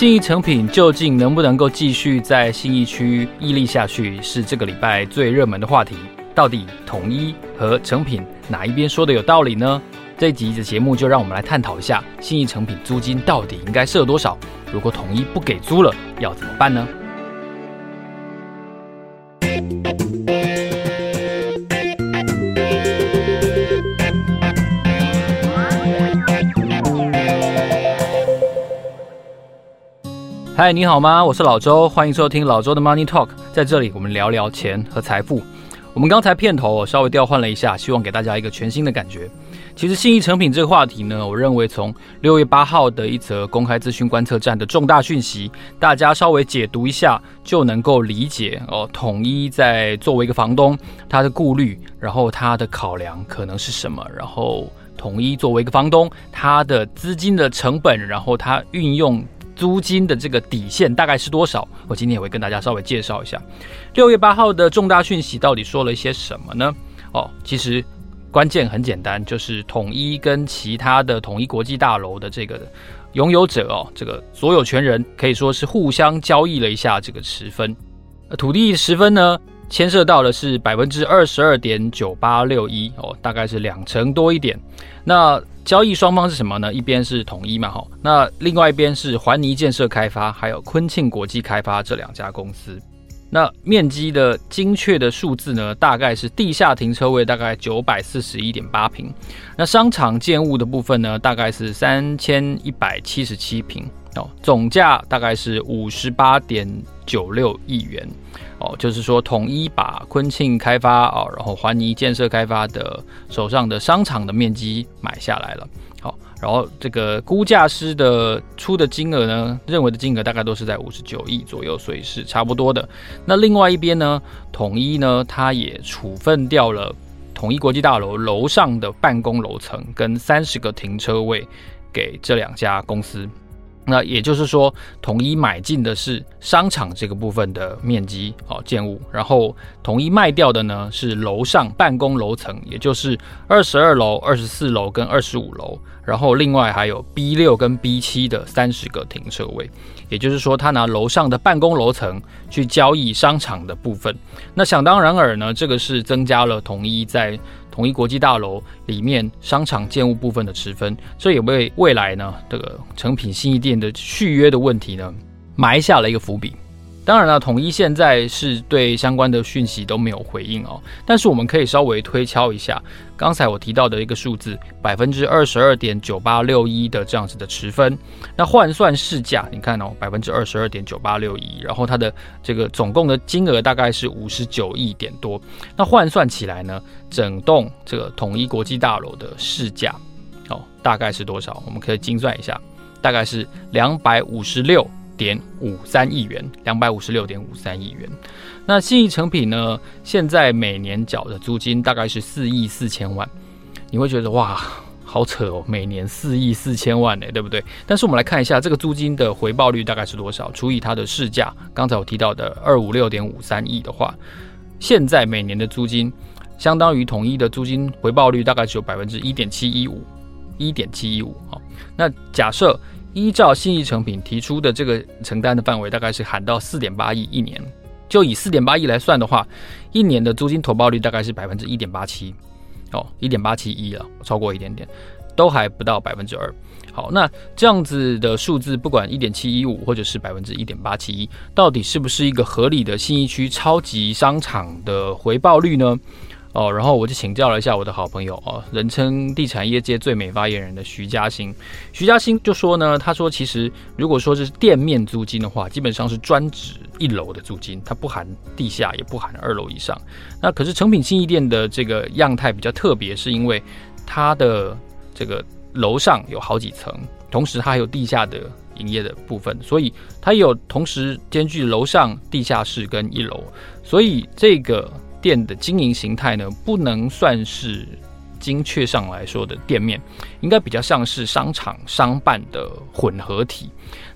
信义成品究竟能不能够继续在信义区屹立下去，是这个礼拜最热门的话题。到底统一和成品哪一边说的有道理呢？这一集的节目就让我们来探讨一下，信义成品租金到底应该设多少？如果统一不给租了，要怎么办呢？嗨，你好吗？我是老周，欢迎收听老周的 Money Talk。在这里，我们聊聊钱和财富。我们刚才片头我稍微调换了一下，希望给大家一个全新的感觉。其实信义成品这个话题呢，我认为从六月八号的一则公开资讯观测站的重大讯息，大家稍微解读一下就能够理解哦。统一在作为一个房东，他的顾虑，然后他的考量可能是什么？然后统一作为一个房东，他的资金的成本，然后他运用。租金的这个底线大概是多少？我今天也会跟大家稍微介绍一下。六月八号的重大讯息到底说了一些什么呢？哦，其实关键很简单，就是统一跟其他的统一国际大楼的这个拥有者哦，这个所有权人可以说是互相交易了一下这个十分。土地十分呢，牵涉到的是百分之二十二点九八六一哦，大概是两成多一点。那交易双方是什么呢？一边是统一嘛，哈，那另外一边是环泥建设开发，还有坤庆国际开发这两家公司。那面积的精确的数字呢，大概是地下停车位大概九百四十一点八平，那商场建物的部分呢，大概是三千一百七十七平哦，总价大概是五十八点九六亿元。哦，就是说统一把坤庆开发哦，然后环泥建设开发的手上的商场的面积买下来了。好，然后这个估价师的出的金额呢，认为的金额大概都是在五十九亿左右，所以是差不多的。那另外一边呢，统一呢，它也处分掉了统一国际大楼楼上的办公楼层跟三十个停车位给这两家公司。那也就是说，统一买进的是商场这个部分的面积哦，建物，然后统一卖掉的呢是楼上办公楼层，也就是二十二楼、二十四楼跟二十五楼，然后另外还有 B 六跟 B 七的三十个停车位，也就是说，他拿楼上的办公楼层去交易商场的部分。那想当然尔呢，这个是增加了统一在。统一国际大楼里面商场建物部分的持分，这也为未来呢这个成品新一店的续约的问题呢埋下了一个伏笔。当然了，统一现在是对相关的讯息都没有回应哦。但是我们可以稍微推敲一下，刚才我提到的一个数字，百分之二十二点九八六一的这样子的持分，那换算市价，你看哦，百分之二十二点九八六一，然后它的这个总共的金额大概是五十九亿点多。那换算起来呢，整栋这个统一国际大楼的市价哦，大概是多少？我们可以精算一下，大概是两百五十六。点五三亿元，两百五十六点五三亿元。那信义成品呢？现在每年缴的租金大概是四亿四千万。你会觉得哇，好扯哦，每年四亿四千万呢，对不对？但是我们来看一下这个租金的回报率大概是多少，除以它的市价，刚才我提到的二五六点五三亿的话，现在每年的租金相当于统一的租金回报率大概只有百分之一点七一五，一点七一五。好，那假设。依照信义成品提出的这个承担的范围，大概是喊到四点八亿一年。就以四点八亿来算的话，一年的租金投报率大概是百分之一点八七，哦，一点八七一了，超过一点点，都还不到百分之二。好，那这样子的数字，不管一点七一五或者是百分之一点八七一，到底是不是一个合理的信义区超级商场的回报率呢？哦，然后我就请教了一下我的好朋友哦，人称地产业界最美发言人的徐嘉欣。徐嘉欣就说呢，他说其实如果说是店面租金的话，基本上是专指一楼的租金，它不含地下，也不含二楼以上。那可是成品新义店的这个样态比较特别，是因为它的这个楼上有好几层，同时它还有地下的营业的部分，所以它有同时兼具楼上、地下室跟一楼，所以这个。店的经营形态呢，不能算是精确上来说的店面，应该比较像是商场商办的混合体。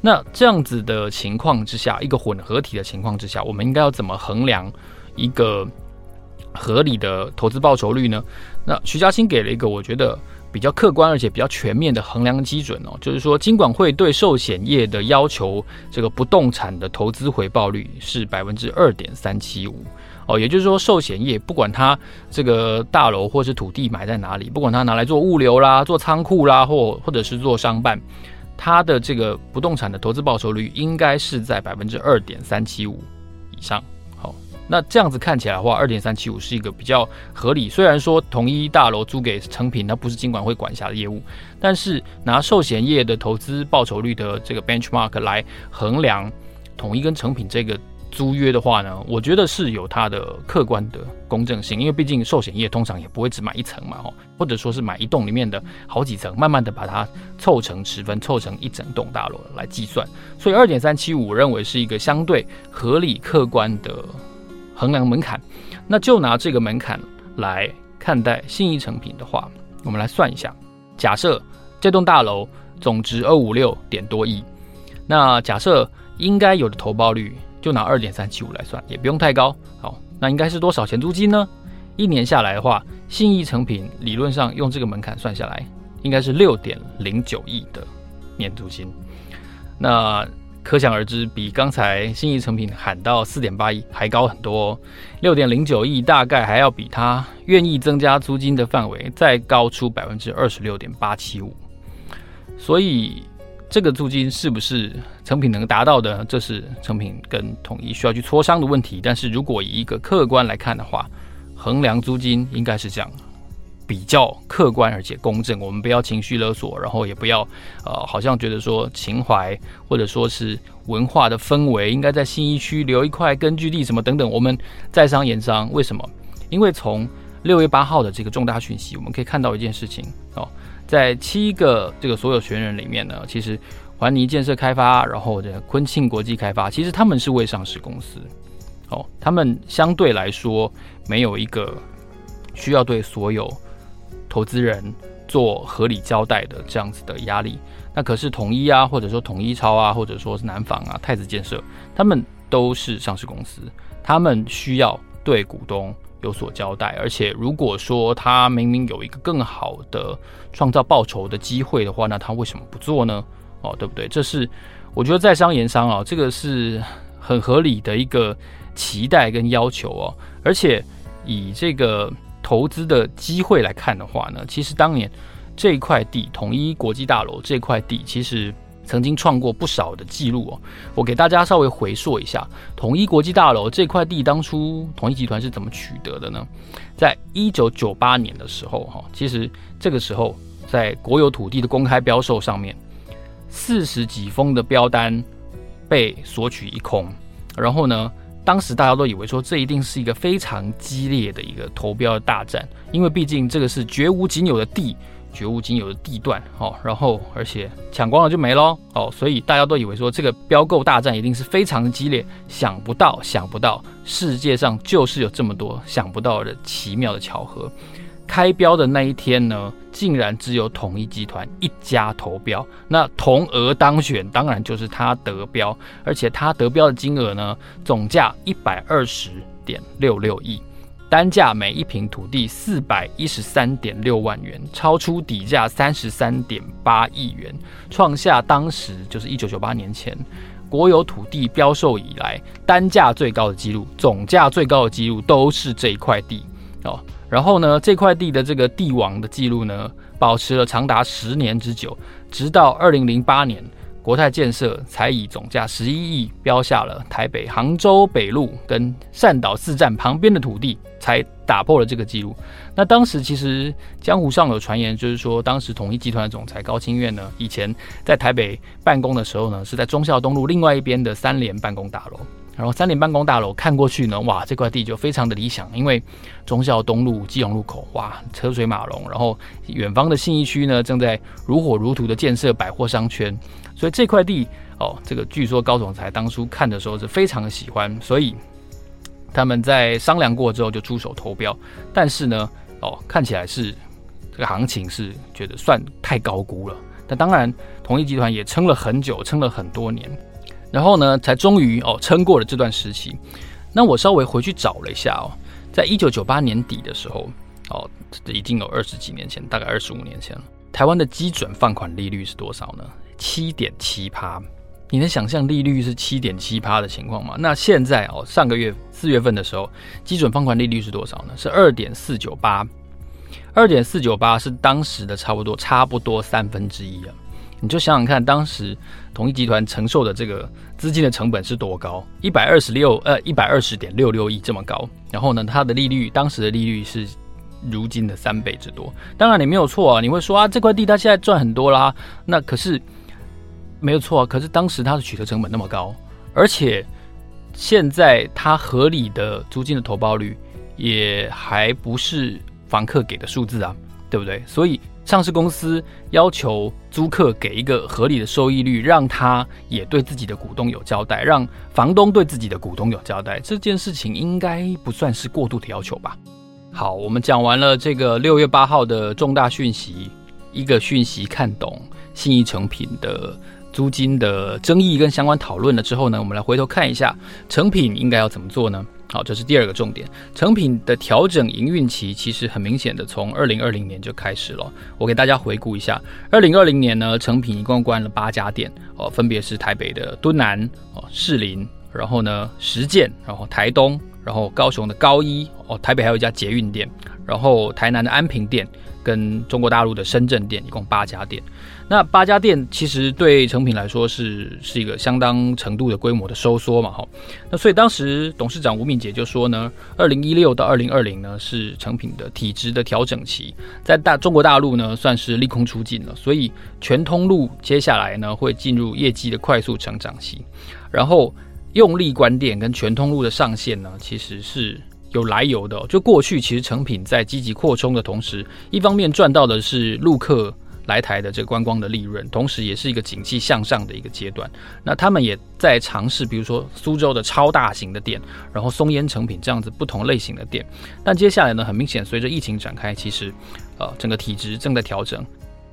那这样子的情况之下，一个混合体的情况之下，我们应该要怎么衡量一个合理的投资报酬率呢？那徐嘉欣给了一个我觉得比较客观而且比较全面的衡量基准哦，就是说金管会对寿险业的要求，这个不动产的投资回报率是百分之二点三七五哦，也就是说寿险业不管它这个大楼或是土地买在哪里，不管它拿来做物流啦、做仓库啦，或或者是做商办，它的这个不动产的投资报酬率应该是在百分之二点三七五以上。好那这样子看起来的话，二点三七五是一个比较合理。虽然说统一大楼租给成品，它不是金管会管辖的业务，但是拿寿险业的投资报酬率的这个 benchmark 来衡量统一跟成品这个租约的话呢，我觉得是有它的客观的公正性。因为毕竟寿险业通常也不会只买一层嘛，哦，或者说是买一栋里面的好几层，慢慢的把它凑成十分，凑成一整栋大楼来计算。所以二点三七五，我认为是一个相对合理客观的。衡量门槛，那就拿这个门槛来看待信义成品的话，我们来算一下。假设这栋大楼总值二五六点多亿，那假设应该有的投报率就拿二点三七五来算，也不用太高。好，那应该是多少钱租金呢？一年下来的话，信义成品理论上用这个门槛算下来，应该是六点零九亿的年租金。那可想而知，比刚才信义成品喊到四点八亿还高很多哦，六点零九亿大概还要比他愿意增加租金的范围再高出百分之二十六点八七五，所以这个租金是不是成品能达到的？这是成品跟统一需要去磋商的问题。但是如果以一个客观来看的话，衡量租金应该是这样。比较客观而且公正，我们不要情绪勒索，然后也不要，呃，好像觉得说情怀或者说是文化的氛围应该在新一区留一块根据地什么等等，我们在商言商。为什么？因为从六月八号的这个重大讯息，我们可以看到一件事情，在七个这个所有权人里面呢，其实环尼建设开发，然后这坤庆国际开发，其实他们是未上市公司，哦，他们相对来说没有一个需要对所有。投资人做合理交代的这样子的压力，那可是统一啊，或者说统一超啊，或者说是南纺啊、太子建设，他们都是上市公司，他们需要对股东有所交代。而且如果说他明明有一个更好的创造报酬的机会的话，那他为什么不做呢？哦，对不对？这是我觉得在商言商啊，这个是很合理的一个期待跟要求哦。而且以这个。投资的机会来看的话呢，其实当年这一块地统一国际大楼这块地，其实曾经创过不少的记录哦。我给大家稍微回溯一下，统一国际大楼这块地当初统一集团是怎么取得的呢？在一九九八年的时候，哈，其实这个时候在国有土地的公开标售上面，四十几封的标单被索取一空，然后呢，当时大家都以为说，这一定是一个非常激烈的一个投标的大战，因为毕竟这个是绝无仅有的地，绝无仅有的地段哦，然后而且抢光了就没喽哦，所以大家都以为说这个标购大战一定是非常的激烈，想不到，想不到世界上就是有这么多想不到的奇妙的巧合。开标的那一天呢，竟然只有统一集团一家投标，那同额当选，当然就是他得标，而且他得标的金额呢，总价一百二十点六六亿，单价每一平土地四百一十三点六万元，超出底价三十三点八亿元，创下当时就是一九九八年前国有土地标售以来单价最高的记录，总价最高的记录都是这一块地哦。然后呢，这块地的这个地王的记录呢，保持了长达十年之久，直到二零零八年，国泰建设才以总价十一亿标下了台北杭州北路跟善导四站旁边的土地，才打破了这个记录。那当时其实江湖上有传言，就是说当时统一集团的总裁高清愿呢，以前在台北办公的时候呢，是在忠孝东路另外一边的三联办公大楼。然后三联办公大楼看过去呢，哇，这块地就非常的理想，因为忠孝东路、基隆路口，哇，车水马龙。然后远方的信义区呢，正在如火如荼的建设百货商圈，所以这块地哦，这个据说高总裁当初看的时候是非常的喜欢，所以他们在商量过之后就出手投标。但是呢，哦，看起来是这个行情是觉得算太高估了。但当然，同一集团也撑了很久，撑了很多年。然后呢，才终于哦撑过了这段时期。那我稍微回去找了一下哦，在一九九八年底的时候，哦，这已经有二十几年前，大概二十五年前了。台湾的基准放款利率是多少呢？七点七趴。你能想象利率是七点七趴的情况吗？那现在哦，上个月四月份的时候，基准放款利率是多少呢？是二点四九八。二点四九八是当时的差不多差不多三分之一啊。你就想想看，当时统一集团承受的这个资金的成本是多高？一百二十六呃一百二十点六六亿这么高。然后呢，它的利率当时的利率是如今的三倍之多。当然你没有错啊，你会说啊，这块地它现在赚很多啦。那可是没有错，可是当时它的取得成本那么高，而且现在它合理的租金的投报率也还不是房客给的数字啊，对不对？所以。上市公司要求租客给一个合理的收益率，让他也对自己的股东有交代，让房东对自己的股东有交代，这件事情应该不算是过度的要求吧？好，我们讲完了这个六月八号的重大讯息，一个讯息看懂信义成品的租金的争议跟相关讨论了之后呢，我们来回头看一下成品应该要怎么做呢？好，这是第二个重点。成品的调整营运期其实很明显的从二零二零年就开始了。我给大家回顾一下，二零二零年呢，成品一共关了八家店，哦，分别是台北的敦南、哦士林，然后呢实践，然后台东，然后高雄的高一，哦台北还有一家捷运店，然后台南的安平店。跟中国大陆的深圳店一共八家店，那八家店其实对成品来说是是一个相当程度的规模的收缩嘛，哈。那所以当时董事长吴敏杰就说呢，二零一六到二零二零呢是成品的体质的调整期，在大中国大陆呢算是利空出尽了，所以全通路接下来呢会进入业绩的快速成长期，然后用力关店跟全通路的上线呢其实是。有来由的，就过去其实成品在积极扩充的同时，一方面赚到的是陆客来台的这个观光的利润，同时也是一个景气向上的一个阶段。那他们也在尝试，比如说苏州的超大型的店，然后松烟成品这样子不同类型的店。但接下来呢，很明显随着疫情展开，其实呃整个体质正在调整。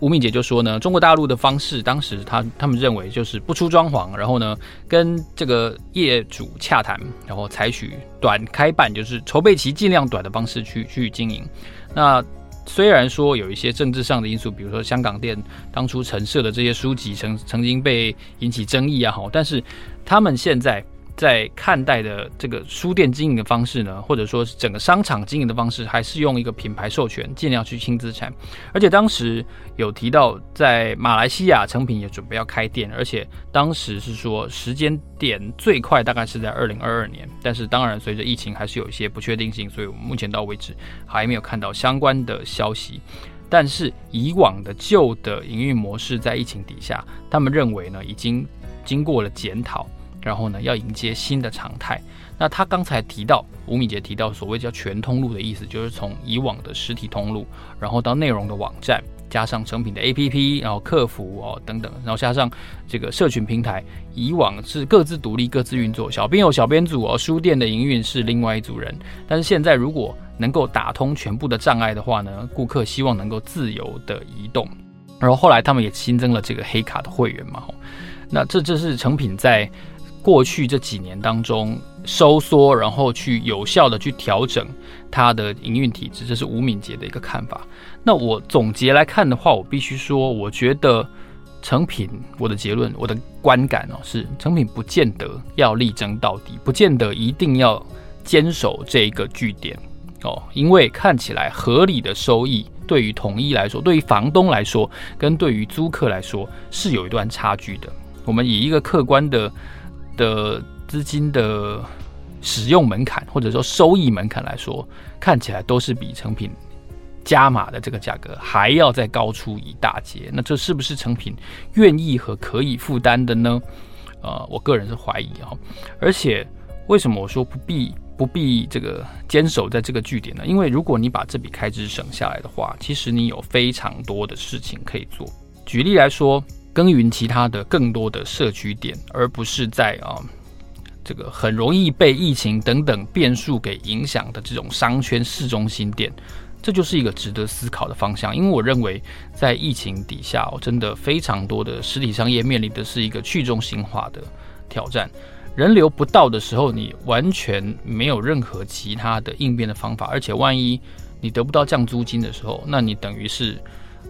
吴敏姐就说呢，中国大陆的方式，当时他他们认为就是不出装潢，然后呢跟这个业主洽谈，然后采取短开办，就是筹备期尽量短的方式去去经营。那虽然说有一些政治上的因素，比如说香港店当初陈设的这些书籍曾曾经被引起争议啊，好，但是他们现在。在看待的这个书店经营的方式呢，或者说是整个商场经营的方式，还是用一个品牌授权，尽量去轻资产。而且当时有提到，在马来西亚诚品也准备要开店，而且当时是说时间点最快大概是在二零二二年。但是当然，随着疫情还是有一些不确定性，所以我们目前到为止还没有看到相关的消息。但是以往的旧的营运模式在疫情底下，他们认为呢，已经经过了检讨。然后呢，要迎接新的常态。那他刚才提到，吴敏杰提到所谓叫全通路的意思，就是从以往的实体通路，然后到内容的网站，加上成品的 APP，然后客服哦等等，然后加上这个社群平台。以往是各自独立、各自运作，小编有小编组哦，书店的营运是另外一组人。但是现在如果能够打通全部的障碍的话呢，顾客希望能够自由的移动。然后后来他们也新增了这个黑卡的会员嘛，那这这是成品在。过去这几年当中收缩，然后去有效的去调整它的营运体制，这是吴敏捷的一个看法。那我总结来看的话，我必须说，我觉得成品，我的结论，我的观感哦，是成品不见得要力争到底，不见得一定要坚守这一个据点哦，因为看起来合理的收益对于统一来说，对于房东来说，跟对于租客来说是有一段差距的。我们以一个客观的。的资金的使用门槛，或者说收益门槛来说，看起来都是比成品加码的这个价格还要再高出一大截。那这是不是成品愿意和可以负担的呢？呃，我个人是怀疑啊。而且为什么我说不必不必这个坚守在这个据点呢？因为如果你把这笔开支省下来的话，其实你有非常多的事情可以做。举例来说。耕耘其他的更多的社区点，而不是在啊这个很容易被疫情等等变数给影响的这种商圈市中心店，这就是一个值得思考的方向。因为我认为在疫情底下，哦，真的非常多的实体商业面临的是一个去中心化的挑战。人流不到的时候，你完全没有任何其他的应变的方法，而且万一。你得不到降租金的时候，那你等于是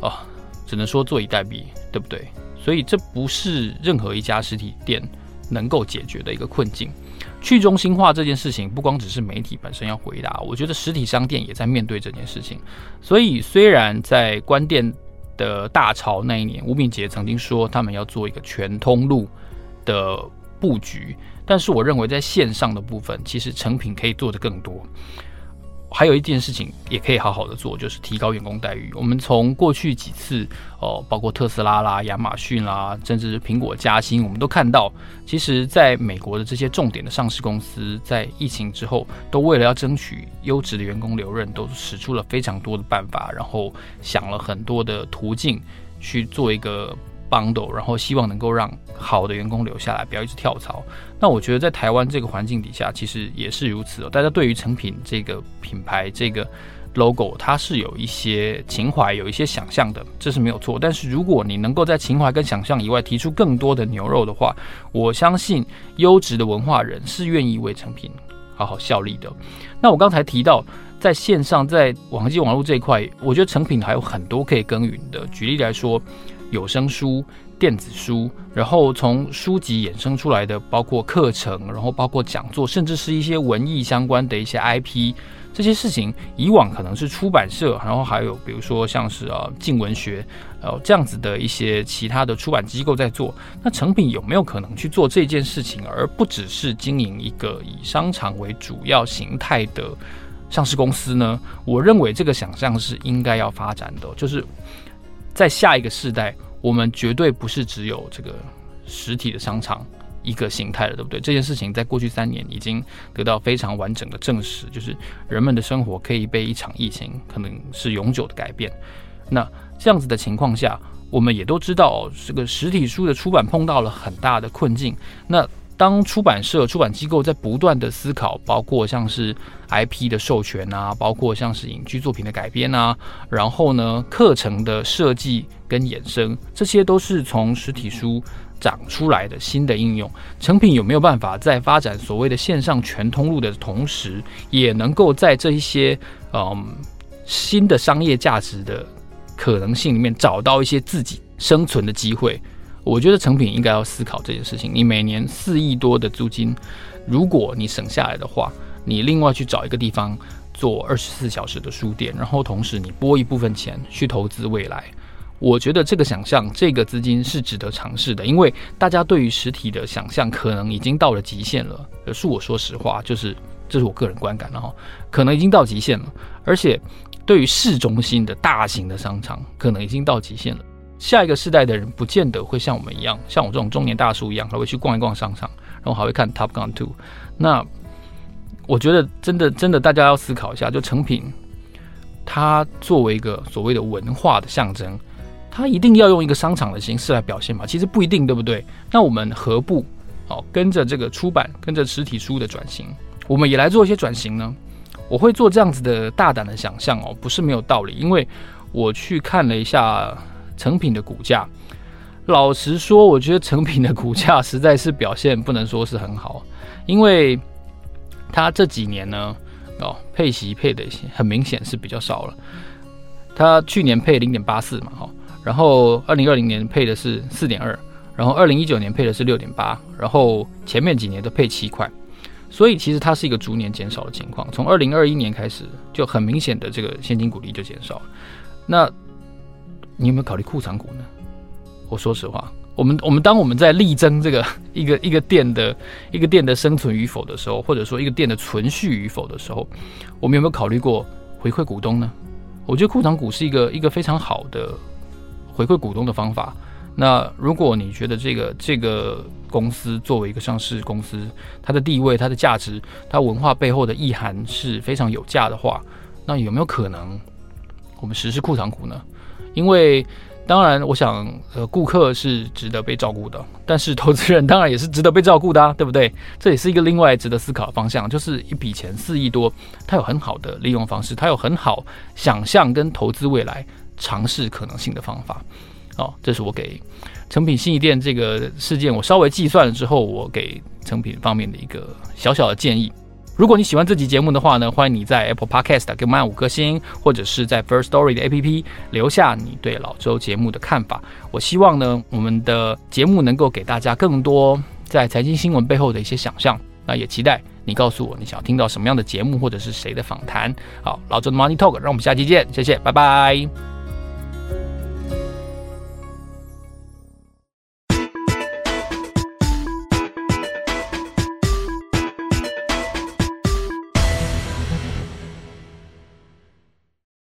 啊，只能说坐以待毙，对不对？所以这不是任何一家实体店能够解决的一个困境。去中心化这件事情，不光只是媒体本身要回答，我觉得实体商店也在面对这件事情。所以，虽然在关店的大潮那一年，吴敏杰曾经说他们要做一个全通路的布局，但是我认为在线上的部分，其实成品可以做得更多。还有一件事情也可以好好的做，就是提高员工待遇。我们从过去几次哦，包括特斯拉啦、亚马逊啦，甚至苹果加薪，我们都看到，其实在美国的这些重点的上市公司，在疫情之后，都为了要争取优质的员工留任，都使出了非常多的办法，然后想了很多的途径去做一个。bundle，然后希望能够让好的员工留下来，不要一直跳槽。那我觉得在台湾这个环境底下，其实也是如此哦。大家对于成品这个品牌、这个 logo，它是有一些情怀、有一些想象的，这是没有错。但是如果你能够在情怀跟想象以外提出更多的牛肉的话，我相信优质的文化人是愿意为成品好好效力的。那我刚才提到在线上、在网际网络这一块，我觉得成品还有很多可以耕耘的。举例来说。有声书、电子书，然后从书籍衍生出来的，包括课程，然后包括讲座，甚至是一些文艺相关的一些 IP，这些事情以往可能是出版社，然后还有比如说像是啊镜文学，呃这样子的一些其他的出版机构在做。那诚品有没有可能去做这件事情，而不只是经营一个以商场为主要形态的上市公司呢？我认为这个想象是应该要发展的，就是。在下一个世代，我们绝对不是只有这个实体的商场一个形态了，对不对？这件事情在过去三年已经得到非常完整的证实，就是人们的生活可以被一场疫情可能是永久的改变。那这样子的情况下，我们也都知道，这个实体书的出版碰到了很大的困境。那当出版社、出版机构在不断的思考，包括像是 IP 的授权啊，包括像是影剧作品的改编啊，然后呢，课程的设计跟衍生，这些都是从实体书长出来的新的应用。成品有没有办法在发展所谓的线上全通路的同时，也能够在这一些嗯新的商业价值的可能性里面找到一些自己生存的机会？我觉得成品应该要思考这件事情。你每年四亿多的租金，如果你省下来的话，你另外去找一个地方做二十四小时的书店，然后同时你拨一部分钱去投资未来，我觉得这个想象，这个资金是值得尝试的。因为大家对于实体的想象可能已经到了极限了。可是我说实话，就是这是我个人观感，然后可能已经到极限了。而且对于市中心的大型的商场，可能已经到极限了。下一个世代的人不见得会像我们一样，像我这种中年大叔一样，还会去逛一逛商场，然后还会看 Top Gun Two。那我觉得真的真的，大家要思考一下，就成品，它作为一个所谓的文化的象征，它一定要用一个商场的形式来表现吗？其实不一定，对不对？那我们何不哦跟着这个出版，跟着实体书的转型，我们也来做一些转型呢？我会做这样子的大胆的想象哦，不是没有道理，因为我去看了一下。成品的股价，老实说，我觉得成品的股价实在是表现不能说是很好，因为它这几年呢，哦，配息配的很明显是比较少了。它去年配零点八四嘛，哈，然后二零二零年配的是四点二，然后二零一九年配的是六点八，然后前面几年都配七块，所以其实它是一个逐年减少的情况。从二零二一年开始，就很明显的这个现金股利就减少了。那你有没有考虑库藏股呢？我说实话，我们我们当我们在力争这个一个一个店的一个店的生存与否的时候，或者说一个店的存续与否的时候，我们有没有考虑过回馈股东呢？我觉得库藏股是一个一个非常好的回馈股东的方法。那如果你觉得这个这个公司作为一个上市公司，它的地位、它的价值、它文化背后的意涵是非常有价的话，那有没有可能我们实施库藏股呢？因为，当然，我想，呃，顾客是值得被照顾的，但是投资人当然也是值得被照顾的啊，对不对？这也是一个另外值得思考的方向，就是一笔钱四亿多，它有很好的利用方式，它有很好想象跟投资未来尝试可能性的方法。哦，这是我给成品新一店这个事件，我稍微计算了之后，我给成品方面的一个小小的建议。如果你喜欢这集节目的话呢，欢迎你在 Apple Podcast 给我们按五颗星，或者是在 First Story 的 APP 留下你对老周节目的看法。我希望呢，我们的节目能够给大家更多在财经新闻背后的一些想象。那也期待你告诉我你想要听到什么样的节目，或者是谁的访谈。好，老周的 Money Talk，让我们下期见，谢谢，拜拜。